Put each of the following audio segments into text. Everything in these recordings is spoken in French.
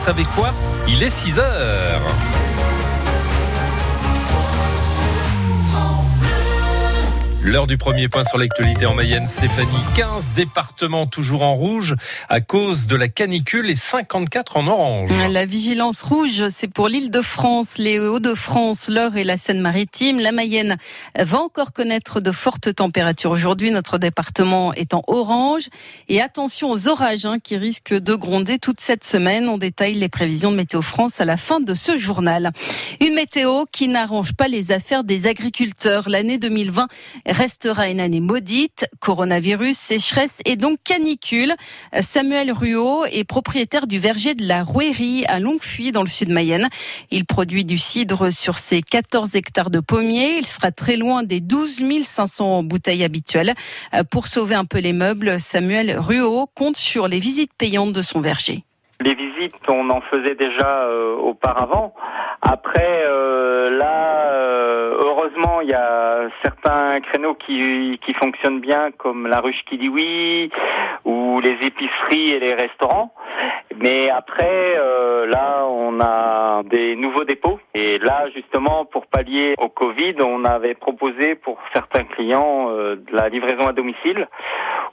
savez quoi? Il est 6 heures. L'heure du premier point sur l'actualité en Mayenne, Stéphanie. 15 départements toujours en rouge à cause de la canicule et 54 en orange. La vigilance rouge, c'est pour l'île de France, les Hauts-de-France, l'Eure et la Seine-Maritime. La Mayenne va encore connaître de fortes températures. Aujourd'hui, notre département est en orange. Et attention aux orages hein, qui risquent de gronder toute cette semaine. On détaille les prévisions de Météo France à la fin de ce journal. Une météo qui n'arrange pas les affaires des agriculteurs. L'année 2020 restera une année maudite. Coronavirus, sécheresse et donc canicule. Samuel Ruot est propriétaire du verger de la Rouerie à Longfuy dans le sud Mayenne. Il produit du cidre sur ses 14 hectares de pommiers. Il sera très loin des 12 500 bouteilles habituelles. Pour sauver un peu les meubles, Samuel Ruot compte sur les visites payantes de son verger. Les visites, on en faisait déjà euh, auparavant. Après, euh, là, euh, heureusement, il y a certains créneaux qui, fonctionnent bien, comme la ruche qui dit oui, ou les épiceries et les restaurants. Mais après, euh, là, on a des nouveaux dépôts. Et là, justement, pour pallier au Covid, on avait proposé pour certains clients euh, de la livraison à domicile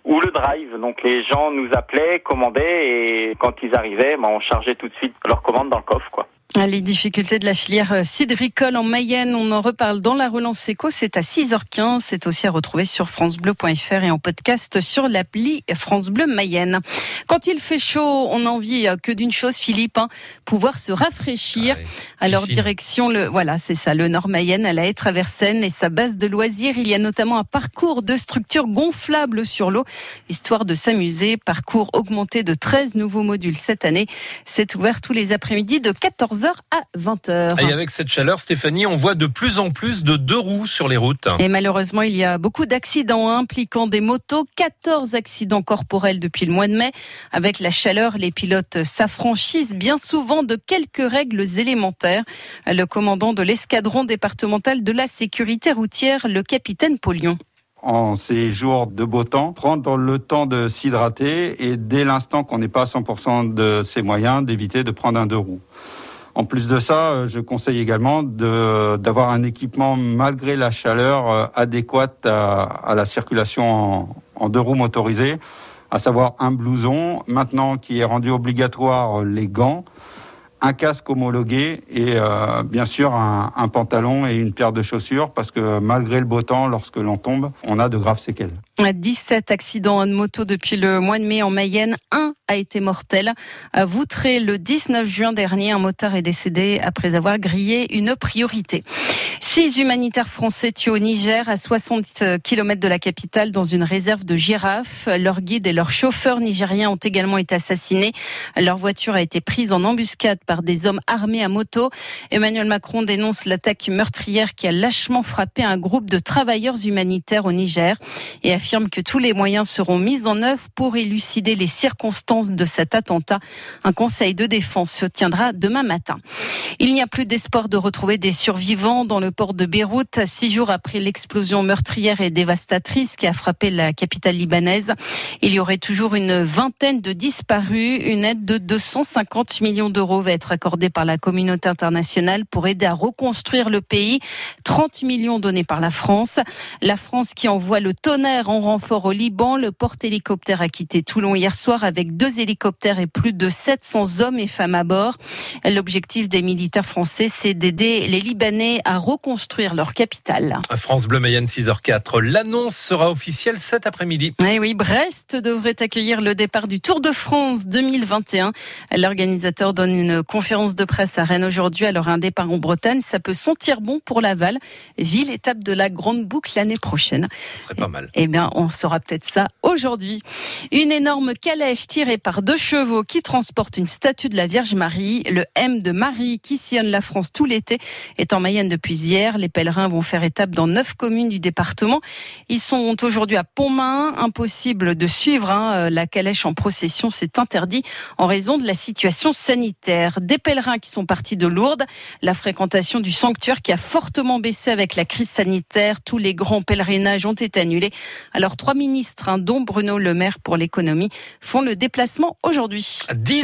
ou le drive. Donc les gens nous appelaient, commandaient et quand ils arrivaient, ben, on chargeait tout de suite leur commande dans le coffre, quoi. Les difficultés de la filière euh, cidricole en Mayenne, on en reparle dans la relance éco, c'est à 6h15, c'est aussi à retrouver sur francebleu.fr et en podcast sur l'appli France Bleu Mayenne. Quand il fait chaud, on a envie euh, que d'une chose Philippe, hein, pouvoir se rafraîchir. Ah oui. Alors Piscine. direction le voilà, c'est ça, le Nord Mayenne à la Traversaine et sa base de loisirs, il y a notamment un parcours de structures gonflables sur l'eau, histoire de s'amuser, parcours augmenté de 13 nouveaux modules cette année. C'est ouvert tous les après-midi de 14h à 20h. Et avec cette chaleur, Stéphanie, on voit de plus en plus de deux roues sur les routes. Et malheureusement, il y a beaucoup d'accidents impliquant des motos. 14 accidents corporels depuis le mois de mai. Avec la chaleur, les pilotes s'affranchissent bien souvent de quelques règles élémentaires. Le commandant de l'escadron départemental de la sécurité routière, le capitaine Polion. en ces jours de beau temps, prendre le temps de s'hydrater et dès l'instant qu'on n'est pas à 100% de ses moyens, d'éviter de prendre un deux roues. En plus de ça, euh, je conseille également d'avoir un équipement malgré la chaleur euh, adéquate à, la circulation en, deux roues motorisées, à savoir un blouson, maintenant qui est rendu obligatoire les gants, un casque homologué et euh, bien sûr un, pantalon et une paire de chaussures parce que malgré le beau temps, lorsque l'on tombe, on a de graves séquelles. 17 accidents de moto depuis le mois de mai en Mayenne. Un a été mortel. À Voutré, le 19 juin dernier, un motard est décédé après avoir grillé une priorité. Six humanitaires français tués au Niger, à 60 km de la capitale, dans une réserve de girafes. Leur guide et leur chauffeur nigérien ont également été assassinés. Leur voiture a été prise en embuscade par des hommes armés à moto. Emmanuel Macron dénonce l'attaque meurtrière qui a lâchement frappé un groupe de travailleurs humanitaires au Niger et affirme que tous les moyens seront mis en œuvre pour élucider les circonstances de cet attentat. Un conseil de défense se tiendra demain matin. Il n'y a plus d'espoir de retrouver des survivants dans le port de Beyrouth, six jours après l'explosion meurtrière et dévastatrice qui a frappé la capitale libanaise. Il y aurait toujours une vingtaine de disparus. Une aide de 250 millions d'euros va être accordée par la communauté internationale pour aider à reconstruire le pays. 30 millions donnés par la France. La France qui envoie le tonnerre en renfort au Liban. Le porte-hélicoptère a quitté Toulon hier soir avec deux hélicoptères et plus de 700 hommes et femmes à bord. L'objectif des militaires français, c'est d'aider les Libanais à reconstruire leur capitale. France Bleu Mayenne 6h04. L'annonce sera officielle cet après-midi. Eh oui, Brest devrait accueillir le départ du Tour de France 2021. L'organisateur donne une conférence de presse à Rennes aujourd'hui. Alors un départ en Bretagne, ça peut sentir bon pour Laval, ville étape de la grande boucle l'année prochaine. Ce serait pas mal. Eh bien, on saura peut-être ça aujourd'hui. Une énorme calèche tirée par deux chevaux qui transporte une statue de la Vierge Marie. Le M de Marie qui sillonne la France tout l'été est en Mayenne depuis hier. Les pèlerins vont faire étape dans neuf communes du département. Ils sont aujourd'hui à Pontmain. Impossible de suivre hein, la calèche en procession. C'est interdit en raison de la situation sanitaire. Des pèlerins qui sont partis de Lourdes. La fréquentation du sanctuaire qui a fortement baissé avec la crise sanitaire. Tous les grands pèlerinages ont été annulés. Alors trois ministres, hein, dont Bruno Le Maire pour l'économie, font le déplacement aujourd'hui. 10